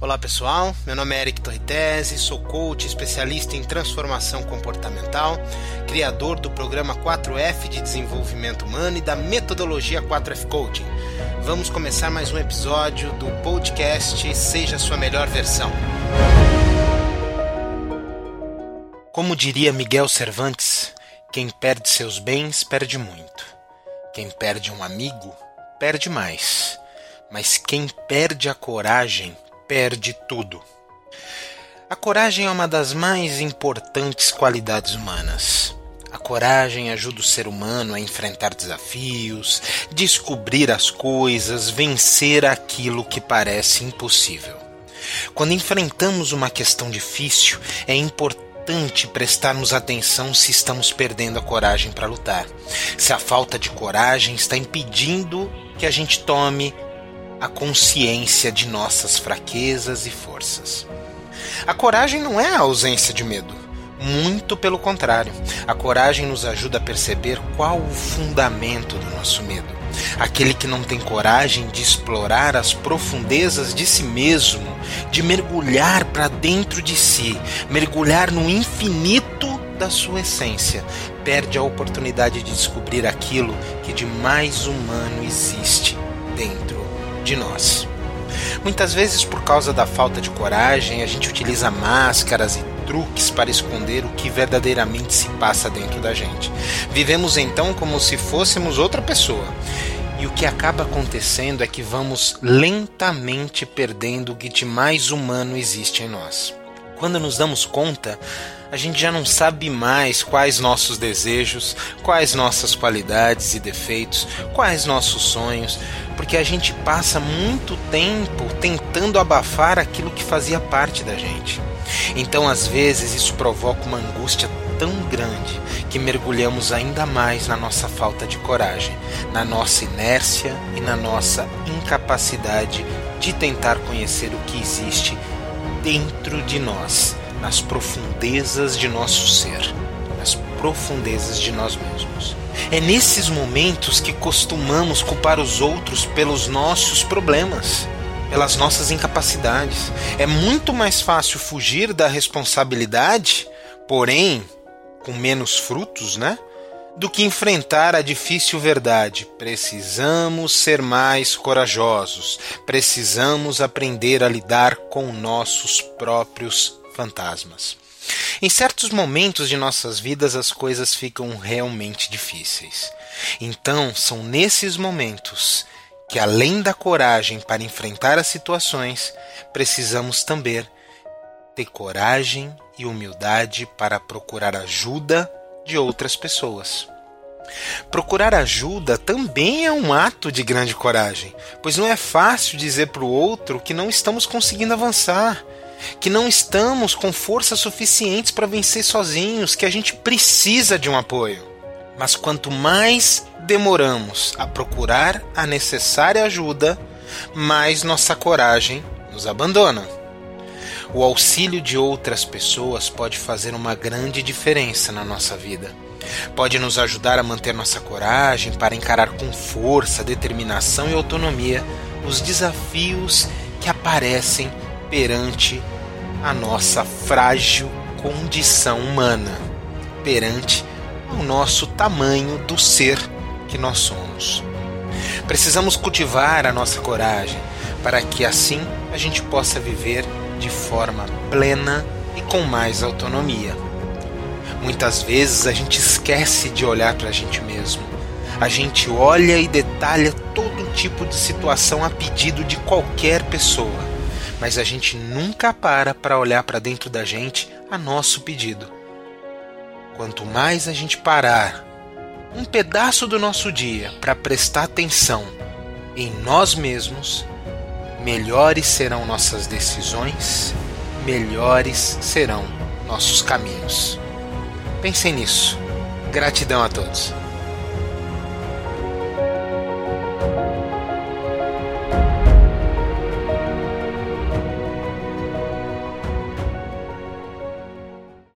Olá pessoal, meu nome é Eric Torritese, sou coach especialista em transformação comportamental, criador do programa 4F de desenvolvimento humano e da metodologia 4F Coaching. Vamos começar mais um episódio do podcast Seja Sua Melhor Versão. Como diria Miguel Cervantes, quem perde seus bens perde muito. Quem perde um amigo perde mais. Mas quem perde a coragem perde tudo. A coragem é uma das mais importantes qualidades humanas. A coragem ajuda o ser humano a enfrentar desafios, descobrir as coisas, vencer aquilo que parece impossível. Quando enfrentamos uma questão difícil, é importante prestarmos atenção se estamos perdendo a coragem para lutar. Se a falta de coragem está impedindo que a gente tome a consciência de nossas fraquezas e forças. A coragem não é a ausência de medo. Muito pelo contrário, a coragem nos ajuda a perceber qual o fundamento do nosso medo. Aquele que não tem coragem de explorar as profundezas de si mesmo, de mergulhar para dentro de si, mergulhar no infinito da sua essência, perde a oportunidade de descobrir aquilo que de mais humano existe dentro de nós. Muitas vezes, por causa da falta de coragem, a gente utiliza máscaras e truques para esconder o que verdadeiramente se passa dentro da gente. Vivemos então como se fôssemos outra pessoa. E o que acaba acontecendo é que vamos lentamente perdendo o que de mais humano existe em nós. Quando nos damos conta, a gente já não sabe mais quais nossos desejos, quais nossas qualidades e defeitos, quais nossos sonhos, porque a gente passa muito tempo tentando abafar aquilo que fazia parte da gente. Então, às vezes, isso provoca uma angústia tão grande que mergulhamos ainda mais na nossa falta de coragem, na nossa inércia e na nossa incapacidade de tentar conhecer o que existe dentro de nós, nas profundezas de nosso ser, profundezas de nós mesmos. É nesses momentos que costumamos culpar os outros pelos nossos problemas, pelas nossas incapacidades. É muito mais fácil fugir da responsabilidade, porém com menos frutos, né? do que enfrentar a difícil verdade. Precisamos ser mais corajosos. Precisamos aprender a lidar com nossos próprios fantasmas. Em certos momentos de nossas vidas as coisas ficam realmente difíceis. Então, são nesses momentos que, além da coragem para enfrentar as situações, precisamos também ter coragem e humildade para procurar ajuda de outras pessoas. Procurar ajuda também é um ato de grande coragem, pois não é fácil dizer para o outro que não estamos conseguindo avançar, que não estamos com forças suficientes para vencer sozinhos, que a gente precisa de um apoio. Mas quanto mais demoramos a procurar a necessária ajuda, mais nossa coragem nos abandona. O auxílio de outras pessoas pode fazer uma grande diferença na nossa vida. Pode nos ajudar a manter nossa coragem para encarar com força, determinação e autonomia os desafios que aparecem perante a nossa frágil condição humana, perante o nosso tamanho do ser que nós somos. Precisamos cultivar a nossa coragem para que assim a gente possa viver de forma plena e com mais autonomia. Muitas vezes a gente esquece de olhar para a gente mesmo. A gente olha e detalha todo tipo de situação a pedido de qualquer pessoa, mas a gente nunca para para olhar para dentro da gente a nosso pedido. Quanto mais a gente parar um pedaço do nosso dia para prestar atenção em nós mesmos, melhores serão nossas decisões, melhores serão nossos caminhos. Pensem nisso. Gratidão a todos.